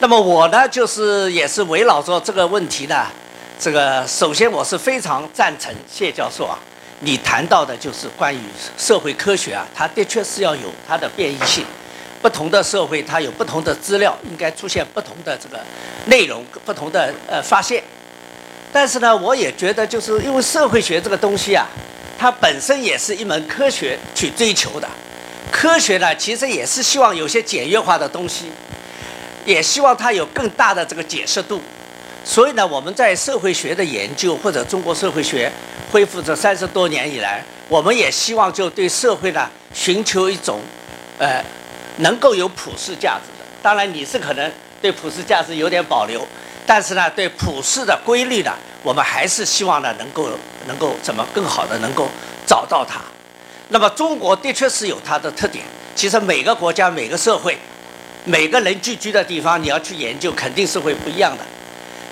那么我呢，就是也是围绕着这个问题呢，这个首先我是非常赞成谢教授啊，你谈到的就是关于社会科学啊，它的确是要有它的变异性，不同的社会它有不同的资料，应该出现不同的这个内容，不同的呃发现。但是呢，我也觉得就是因为社会学这个东西啊，它本身也是一门科学去追求的，科学呢其实也是希望有些简约化的东西。也希望它有更大的这个解释度，所以呢，我们在社会学的研究或者中国社会学恢复这三十多年以来，我们也希望就对社会呢寻求一种，呃，能够有普世价值的。当然，你是可能对普世价值有点保留，但是呢，对普世的规律呢，我们还是希望呢能够能够怎么更好的能够找到它。那么，中国的确是有它的特点。其实每个国家每个社会。每个人聚居的地方，你要去研究，肯定是会不一样的。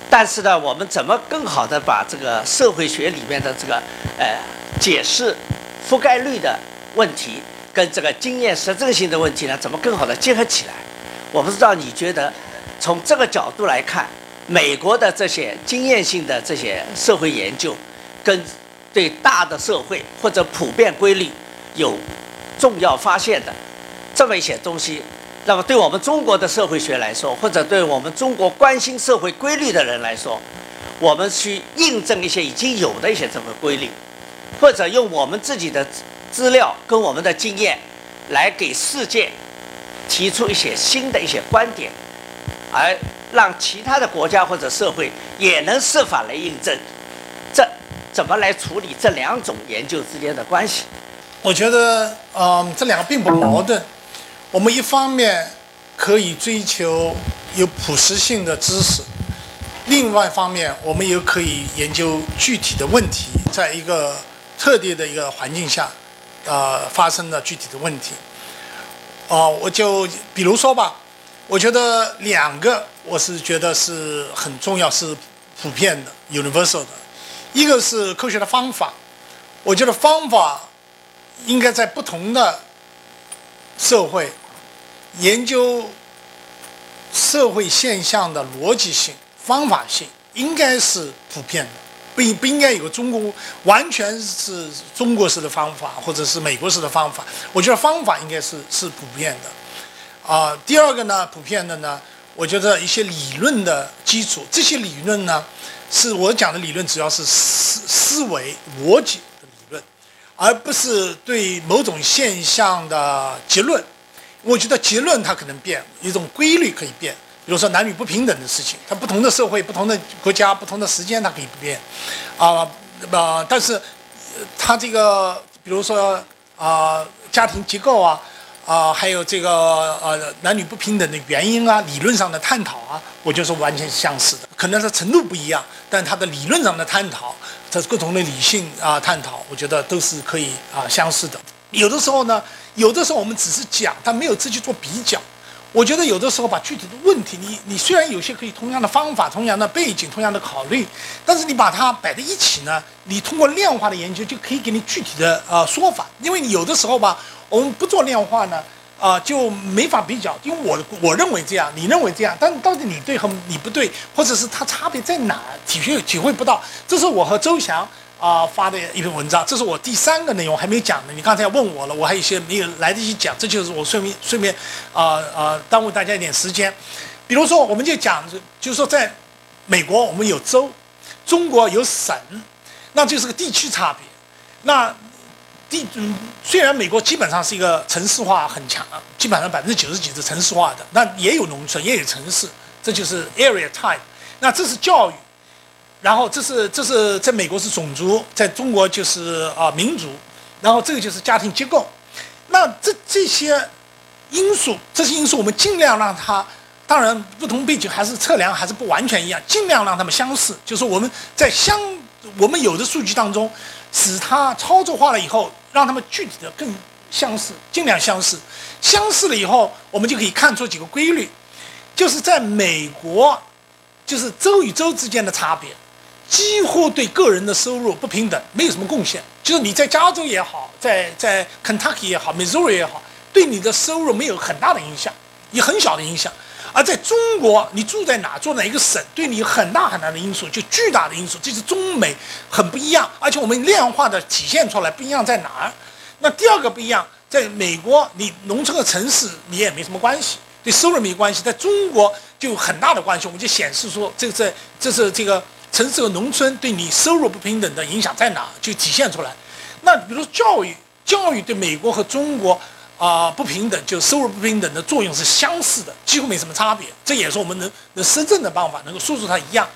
但是呢，我们怎么更好的把这个社会学里面的这个呃解释覆盖率的问题，跟这个经验实证性的问题呢，怎么更好的结合起来？我不知道你觉得，从这个角度来看，美国的这些经验性的这些社会研究，跟对大的社会或者普遍规律有重要发现的这么一些东西。那么，对我们中国的社会学来说，或者对我们中国关心社会规律的人来说，我们去印证一些已经有的一些这个规律，或者用我们自己的资料跟我们的经验，来给世界提出一些新的一些观点，而让其他的国家或者社会也能设法来印证，这怎么来处理这两种研究之间的关系？我觉得，嗯，这两个并不矛盾。我们一方面可以追求有普适性的知识，另外一方面我们又可以研究具体的问题，在一个特定的一个环境下，呃，发生的具体的问题。哦，我就比如说吧，我觉得两个我是觉得是很重要，是普遍的 （universal） 的。一个是科学的方法，我觉得方法应该在不同的。社会研究社会现象的逻辑性、方法性，应该是普遍的，不不应该有个中国完全是中国式的方法，或者是美国式的方法。我觉得方法应该是是普遍的。啊，第二个呢，普遍的呢，我觉得一些理论的基础，这些理论呢，是我讲的理论，主要是思思维逻辑。而不是对某种现象的结论，我觉得结论它可能变，一种规律可以变。比如说男女不平等的事情，它不同的社会、不同的国家、不同的时间，它可以不变。啊，呃，但是它这个，比如说啊，家庭结构啊。啊，还有这个呃男女不平等的原因啊，理论上的探讨啊，我觉得是完全相似的，可能是程度不一样，但它的理论上的探讨，这各种的理性啊探讨，我觉得都是可以啊相似的。有的时候呢，有的时候我们只是讲，但没有自己做比较。我觉得有的时候把具体的问题，你你虽然有些可以同样的方法、同样的背景、同样的考虑，但是你把它摆在一起呢，你通过量化的研究就可以给你具体的呃说法，因为你有的时候吧。我们不做量化呢，啊，就没法比较，因为我我认为这样，你认为这样，但到底你对和你不对，或者是它差别在哪，体会体会不到。这是我和周翔啊发的一篇文章，这是我第三个内容还没讲呢。你刚才问我了，我还有一些没有来得及讲，这就是我顺便顺便啊啊耽误大家一点时间。比如说，我们就讲，就是说，在美国我们有州，中国有省，那就是个地区差别。那地嗯，虽然美国基本上是一个城市化很强，基本上百分之九十几是城市化的，那也有农村，也有城市，这就是 area type。那这是教育，然后这是这是在美国是种族，在中国就是啊民族，然后这个就是家庭结构。那这这些因素，这些因素我们尽量让它，当然不同背景还是测量还是不完全一样，尽量让他们相似，就是我们在相我们有的数据当中。使它操作化了以后，让他们具体的更相似，尽量相似。相似了以后，我们就可以看出几个规律，就是在美国，就是州与州之间的差别，几乎对个人的收入不平等，没有什么贡献。就是你在加州也好，在在 Kentucky 也好，Missouri 也好，对你的收入没有很大的影响，也很小的影响。而在中国，你住在哪，住哪一个省，对你有很大很大的因素，就巨大的因素，这是中美很不一样。而且我们量化的体现出来不一样在哪儿？那第二个不一样，在美国，你农村和城市你也没什么关系，对收入没关系。在中国就有很大的关系，我们就显示说，这这这是这个城市和农村对你收入不平等的影响在哪，就体现出来。那比如说教育，教育对美国和中国。啊，不平等就收入不平等的作用是相似的，几乎没什么差别。这也是我们能能深圳的办法能够说出它一样。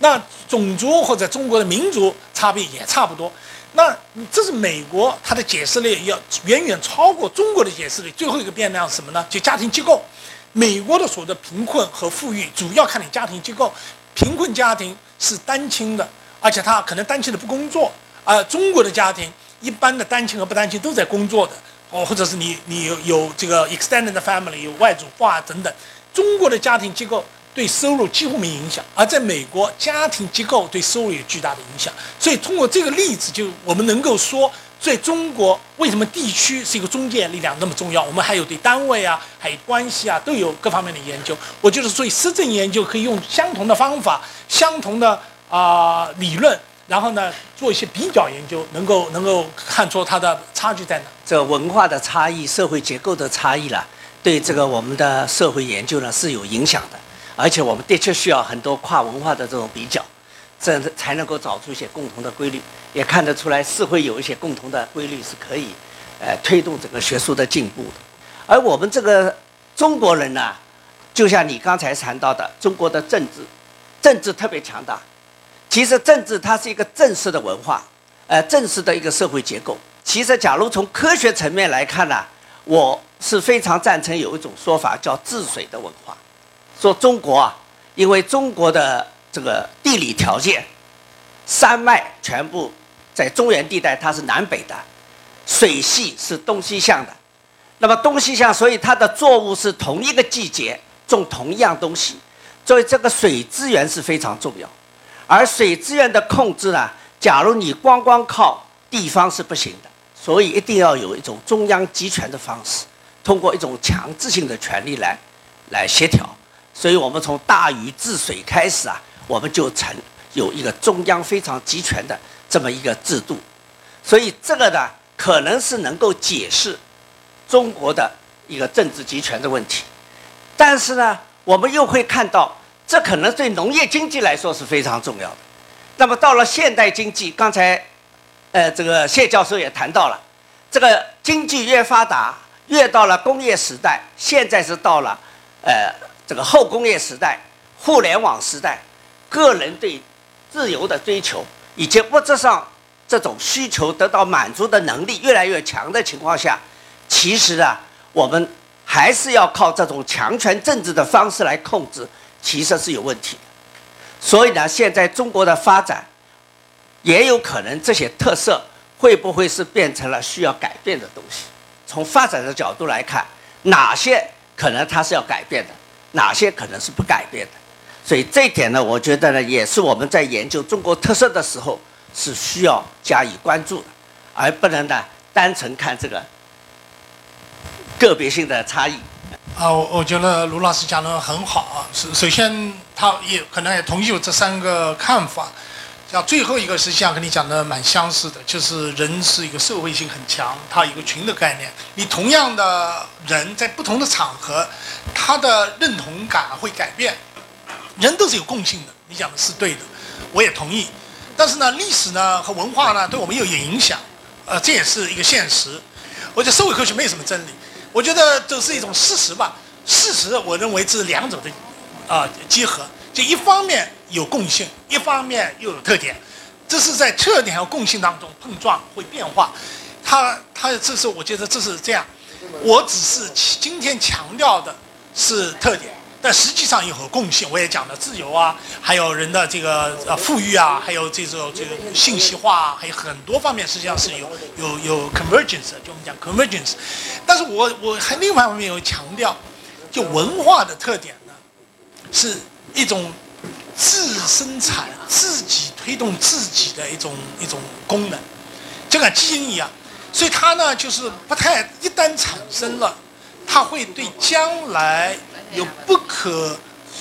那种族或者中国的民族差别也差不多。那这是美国它的解释力要远远超过中国的解释力。最后一个变量是什么呢？就家庭结构。美国的所得贫困和富裕主要看你家庭结构。贫困家庭是单亲的，而且他可能单亲的不工作。而中国的家庭一般的单亲和不单亲都在工作的。哦，或者是你你有有这个 extended family 有外祖父啊等等，中国的家庭机构对收入几乎没影响，而在美国家庭机构对收入有巨大的影响。所以通过这个例子，就我们能够说，在中国为什么地区是一个中介力量那么重要？我们还有对单位啊，还有关系啊，都有各方面的研究。我觉得，所以实证研究可以用相同的方法、相同的啊理论。然后呢，做一些比较研究，能够能够看出它的差距在哪。这文化的差异、社会结构的差异了，对这个我们的社会研究呢是有影响的。而且我们的确需要很多跨文化的这种比较，这才能够找出一些共同的规律。也看得出来，是会有一些共同的规律是可以，呃，推动整个学术的进步的。而我们这个中国人呢，就像你刚才谈到的，中国的政治，政治特别强大。其实政治它是一个正式的文化，呃，正式的一个社会结构。其实，假如从科学层面来看呢，我是非常赞成有一种说法叫治水的文化。说中国啊，因为中国的这个地理条件，山脉全部在中原地带，它是南北的，水系是东西向的。那么东西向，所以它的作物是同一个季节种同一样东西，所以这个水资源是非常重要。而水资源的控制呢？假如你光光靠地方是不行的，所以一定要有一种中央集权的方式，通过一种强制性的权利来来协调。所以我们从大禹治水开始啊，我们就成有一个中央非常集权的这么一个制度。所以这个呢，可能是能够解释中国的一个政治集权的问题。但是呢，我们又会看到。这可能对农业经济来说是非常重要的。那么到了现代经济，刚才，呃，这个谢教授也谈到了，这个经济越发达，越到了工业时代，现在是到了，呃，这个后工业时代、互联网时代，个人对自由的追求以及物质上这种需求得到满足的能力越来越强的情况下，其实啊，我们还是要靠这种强权政治的方式来控制。其实是有问题的，所以呢，现在中国的发展也有可能这些特色会不会是变成了需要改变的东西？从发展的角度来看，哪些可能它是要改变的，哪些可能是不改变的？所以这一点呢，我觉得呢，也是我们在研究中国特色的时候是需要加以关注的，而不能呢单纯看这个个别性的差异。啊，我我觉得卢老师讲的很好啊。首首先，他也可能也同意我这三个看法。像最后一个实际上跟你讲的蛮相似的，就是人是一个社会性很强，他有一个群的概念。你同样的人在不同的场合，他的认同感会改变。人都是有共性的，你讲的是对的，我也同意。但是呢，历史呢和文化呢对我们又有影响，呃，这也是一个现实。我觉得社会科学没有什么真理。我觉得这是一种事实吧。事实，我认为这是两者的啊结合。就一方面有共性，一方面又有特点。这是在特点和共性当中碰撞会变化。它它这是我觉得这是这样。我只是今天强调的是特点。但实际上有和共性，我也讲了自由啊，还有人的这个呃富裕啊，还有这种这个信息化啊，还有很多方面实际上是有有有 convergence，就我们讲 convergence。但是我我还另外一方面有强调，就文化的特点呢，是一种自生产、自己推动自己的一种一种功能，就跟基因一样，所以它呢就是不太一旦产生了，它会对将来。有不可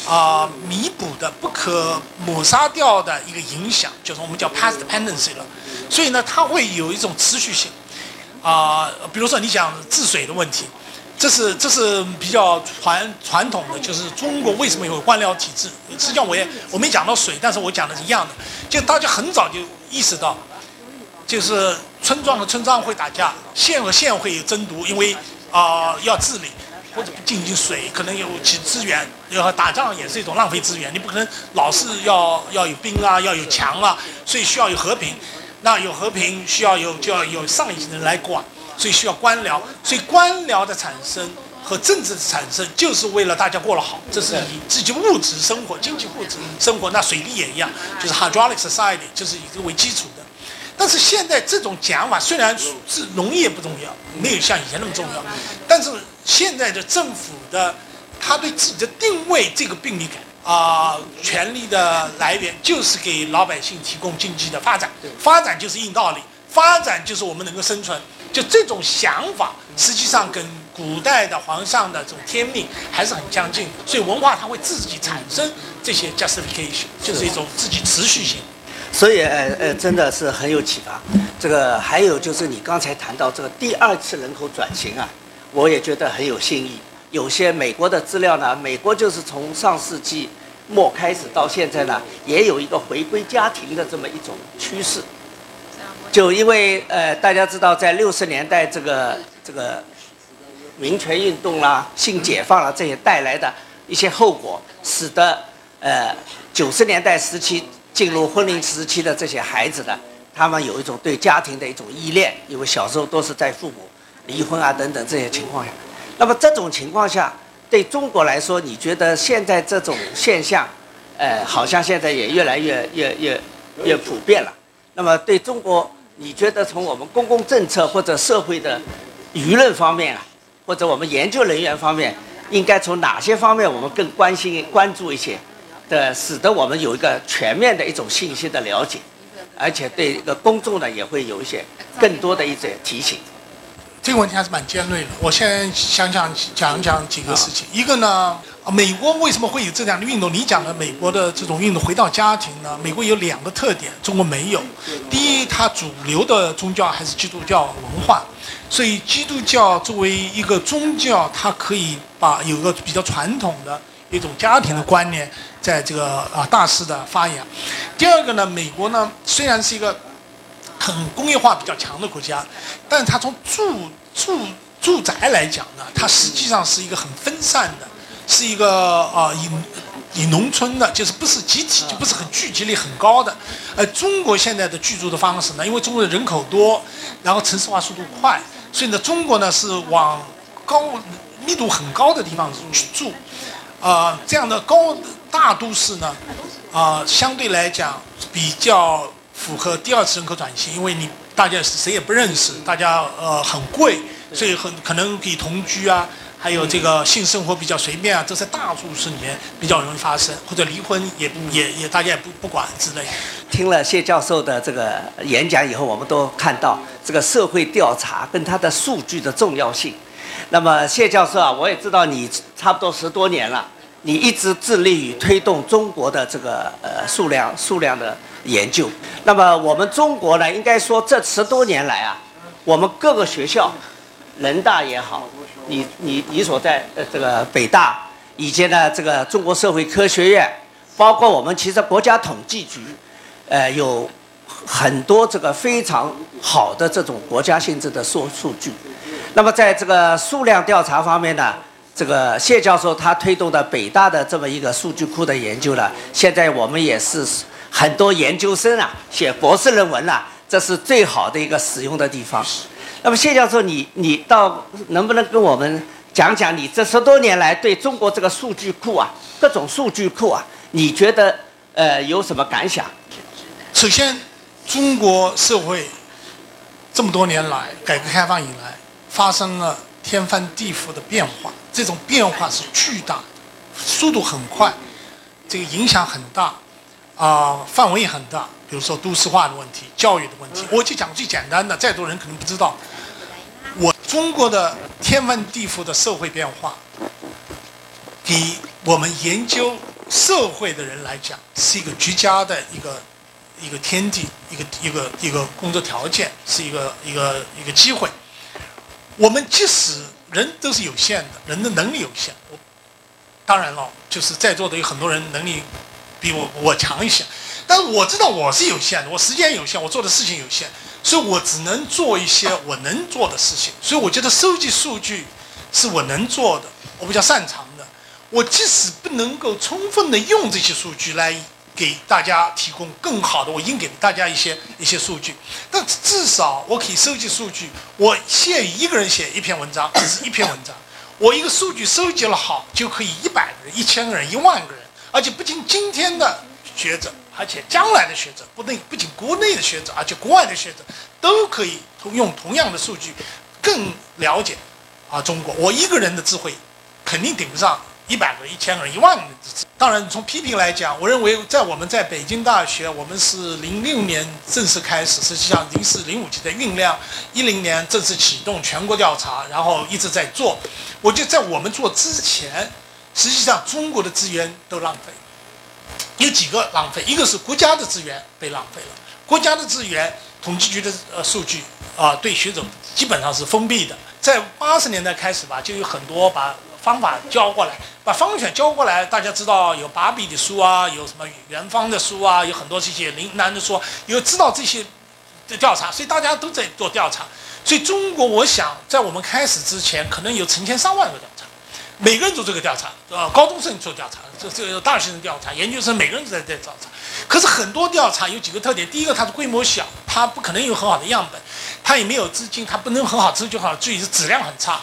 啊、弥补的、不可抹杀掉的一个影响，就是我们叫 past dependency 了。所以呢，它会有一种持续性啊、比如说你讲治水的问题。这是这是比较传传统的，就是中国为什么有官僚体制？实际上我也我没讲到水，但是我讲的是一样的，就大家很早就意识到，就是村庄和村庄会打架，县和县会有争夺，因为啊、要治理或者进行水，可能有其资源，要打仗也是一种浪费资源，你不可能老是要要有兵啊，要有墙啊，所以需要有和平，那有和平需要有就要有上一级的人来管。所以需要官僚，所以官僚的产生和政治的产生，就是为了大家过得好，这是以自己物质生活、经济物质生活。那水利也一样，就是 hydraulic society，就是以这个为基础的。但是现在这种讲法虽然是农业不重要，没有像以前那么重要，但是现在的政府的他对自己的定位这个病理感啊、权力的来源就是给老百姓提供经济的发展，发展就是硬道理，发展就是我们能够生存。就这种想法，实际上跟古代的皇上的这种天命还是很相近的。所以文化它会自己产生这些 justification，就是一种自己持续性。所以呃呃，真的是很有启发。这个还有就是你刚才谈到这个第二次人口转型啊，我也觉得很有新意。有些美国的资料呢，美国就是从上世纪末开始到现在呢，也有一个回归家庭的这么一种趋势。就因为呃，大家知道，在六十年代这个这个民权运动啦、性解放啦这些带来的一些后果，使得呃九十年代时期进入婚龄时期的这些孩子呢，他们有一种对家庭的一种依恋，因为小时候都是在父母离婚啊等等这些情况下。那么这种情况下，对中国来说，你觉得现在这种现象，呃，好像现在也越来越越越越普遍了。那么对中国，你觉得从我们公共政策或者社会的舆论方面啊，或者我们研究人员方面，应该从哪些方面我们更关心关注一些，的使得我们有一个全面的一种信息的了解，而且对一个公众呢也会有一些更多的一些提醒。这个问题还是蛮尖锐的。我先想想讲讲几个事情。一个呢，美国为什么会有这样的运动？你讲的美国的这种运动回到家庭呢？美国有两个特点，中国没有。第一，它主流的宗教还是基督教文化，所以基督教作为一个宗教，它可以把有个比较传统的一种家庭的观念，在这个啊大肆的发扬。第二个呢，美国呢虽然是一个很工业化比较强的国家，但是它从住住住宅来讲呢，它实际上是一个很分散的，是一个啊、以以农村的，就是不是集体，就不是很聚集力很高的。呃，中国现在的居住的方式呢，因为中国的人口多，然后城市化速度快，所以呢，中国呢是往高密度很高的地方去住。啊，这样的高大都市呢，啊、相对来讲比较符合第二次人口转型，因为你大家谁也不认识，大家呃很贵，所以很可能可以同居啊，还有这个性生活比较随便啊，这在大都市里面比较容易发生，或者离婚也也也大家也不不管之类。听了谢教授的这个演讲以后，我们都看到这个社会调查跟它的数据的重要性。那么谢教授啊，我也知道你差不多十多年了，你一直致力于推动中国的这个呃数量数量的研究。那么我们中国呢，应该说这十多年来啊，我们各个学校，人大也好，你你你所在呃这个北大，以及呢这个中国社会科学院，包括我们其实国家统计局，呃有很多这个非常好的这种国家性质的数数据。那么在这个数量调查方面呢，这个谢教授他推动的北大的这么一个数据库的研究呢，现在我们也是很多研究生啊写博士论文啊，这是最好的一个使用的地方。那么谢教授，你你到能不能跟我们讲讲你这十多年来对中国这个数据库啊，各种数据库啊，你觉得呃有什么感想？首先，中国社会这么多年来，改革开放以来，发生了天翻地覆的变化，这种变化是巨大的，速度很快，这个影响很大，啊、范围也很大。比如说都市化的问题、教育的问题，我就讲最简单的，再多人可能不知道。我中国的天翻地覆的社会变化，比我们研究社会的人来讲，是一个绝佳的一个一个天地，一个一个一个工作条件，是一个一个一个机会。我们即使人都是有限的，人的能力有限。我当然了，就是在座的有很多人能力比我我强一些，但是我知道我是有限的，我时间有限，我做的事情有限，所以我只能做一些我能做的事情。所以我觉得收集数据是我能做的，我比较擅长的。我即使不能够充分的用这些数据来。给大家提供更好的，我应给大家一些一些数据，但至少我可以收集数据。我限于一个人写一篇文章，只是一篇文章。我一个数据收集了好，就可以一百个人、一千个人、一万个人，而且不仅今天的学者，而且将来的学者，不内不仅国内的学者，而且国外的学者，都可以用同样的数据，更了解啊中国。我一个人的智慧，肯定顶不上。一百个、一千个、一万个当然，从批评来讲，我认为在我们在北京大学，我们是零六年正式开始，实际上零四、零五级的酝酿，一零年正式启动全国调查，然后一直在做。我觉得在我们做之前，实际上中国的资源都浪费，有几个浪费，一个是国家的资源被浪费了，国家的资源，统计局的呃数据啊，对学者基本上是封闭的。在八十年代开始吧，就有很多把。方法教过来，把方法教过来。大家知道有把笔的书啊，有什么元方的书啊，有很多这些林南的书，有知道这些的调查，所以大家都在做调查。所以中国，我想在我们开始之前，可能有成千上万个调查，每个人做这个调查，呃，高中生做调查，这这个大学生调查，研究生每个人都在在调查。可是很多调查有几个特点：第一个，它的规模小，它不可能有很好的样本，它也没有资金，它不能很好收集好，至于是质量很差，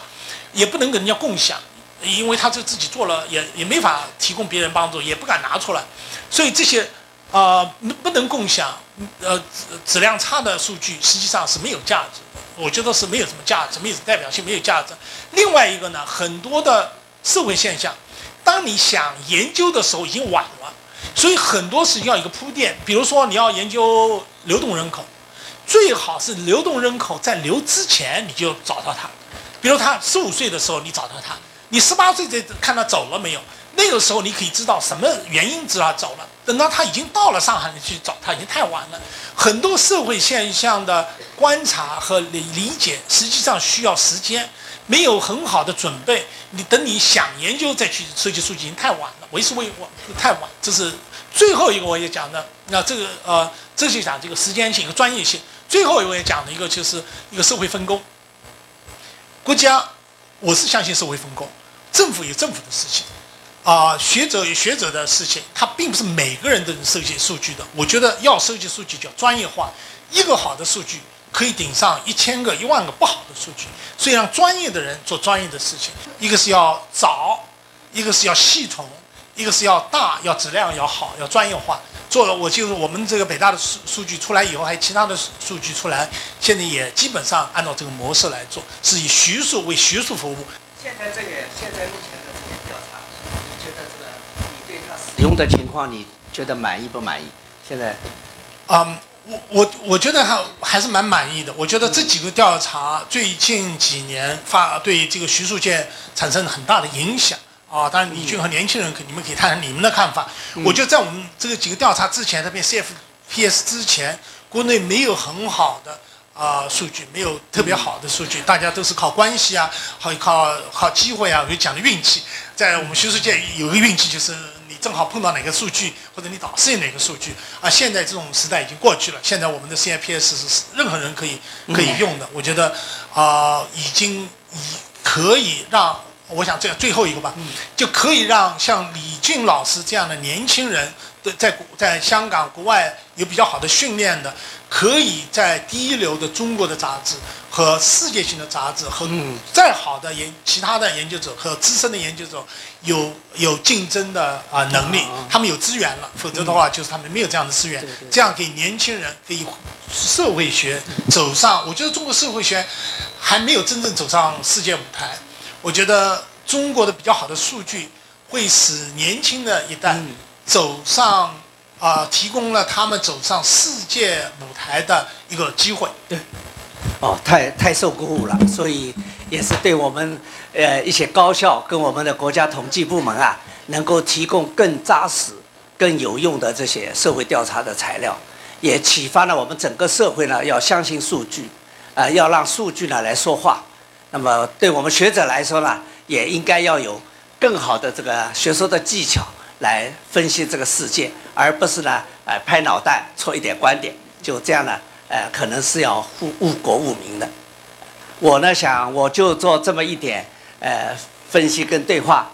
也不能跟人家共享。因为他就自己做了，也也没法提供别人帮助，也不敢拿出来，所以这些，啊，不能共享，呃，质量差的数据实际上是没有价值的。我觉得是没有什么价值，没有代表性，没有价值。另外一个呢，很多的社会现象，当你想研究的时候已经晚了，所以很多事情要一个铺垫。比如说你要研究流动人口，最好是流动人口在流之前你就找到他，比如他十五岁的时候你找到他。你十八岁再看他走了没有？那个时候你可以知道什么原因知道走了。等到他已经到了上海，你去找他已经太晚了。很多社会现象的观察和理理解，实际上需要时间，没有很好的准备。你等你想研究再去收集数据，已经太晚了，为时未晚，太晚。这是最后一个我也讲的。那这个呃，这就讲这个时间性和专业性。最后一个也讲的一个就是一个社会分工。国家，我是相信社会分工。政府有政府的事情，啊，学者有学者的事情，他并不是每个人都能收集数据的。我觉得要收集数据叫专业化，一个好的数据可以顶上一千个、一万个不好的数据。所以让专业的人做专业的事情，一个是要早，一个是要系统，一个是要大，要质量要好，要专业化。做了，我就是我们这个北大的数数据出来以后，还有其他的数据出来，现在也基本上按照这个模式来做，是以学术为学术服务。现在这个，现在目前的这个调查，你觉得这个你对它使用的情况，你觉得满意不满意？现在，嗯，我我我觉得还还是蛮满意的。我觉得这几个调查最近几年发对这个学术界产生很大的影响啊。当然，李俊和年轻人可你们可以谈谈你们的看法。我觉得在我们这个几个调查之前，特别 CFPS 之前，国内没有很好的。啊，数据没有特别好的数据，大家都是靠关系啊，好靠靠机会啊，就讲的运气。在我们学术界有个运气，就是你正好碰到哪个数据，或者你导师有哪个数据。啊，现在这种时代已经过去了，现在我们的 CIPS 是任何人可以可以用的。我觉得啊，已经已可以让，我想这样最后一个吧，就可以让像李俊老师这样的年轻人。在在香港、国外有比较好的训练的，可以在第一流的中国的杂志和世界性的杂志和再好的研其他的研究者和资深的研究者有有竞争的啊能力，他们有资源了，否则的话就是他们没有这样的资源。这样给年轻人给社会学走上，我觉得中国社会学还没有真正走上世界舞台。我觉得中国的比较好的数据会使年轻的一代。走上啊，提供了他们走上世界舞台的一个机会。对，哦，太太受鼓舞了，所以也是对我们呃一些高校跟我们的国家统计部门啊，能够提供更扎实、更有用的这些社会调查的材料，也启发了我们整个社会呢要相信数据，啊，要让数据呢来说话。那么对我们学者来说呢，也应该要有更好的这个学术的技巧来分析这个世界，而不是呢，呃，拍脑袋出一点观点，就这样呢，呃，可能是要误误国误民的。我呢想，我就做这么一点呃分析跟对话，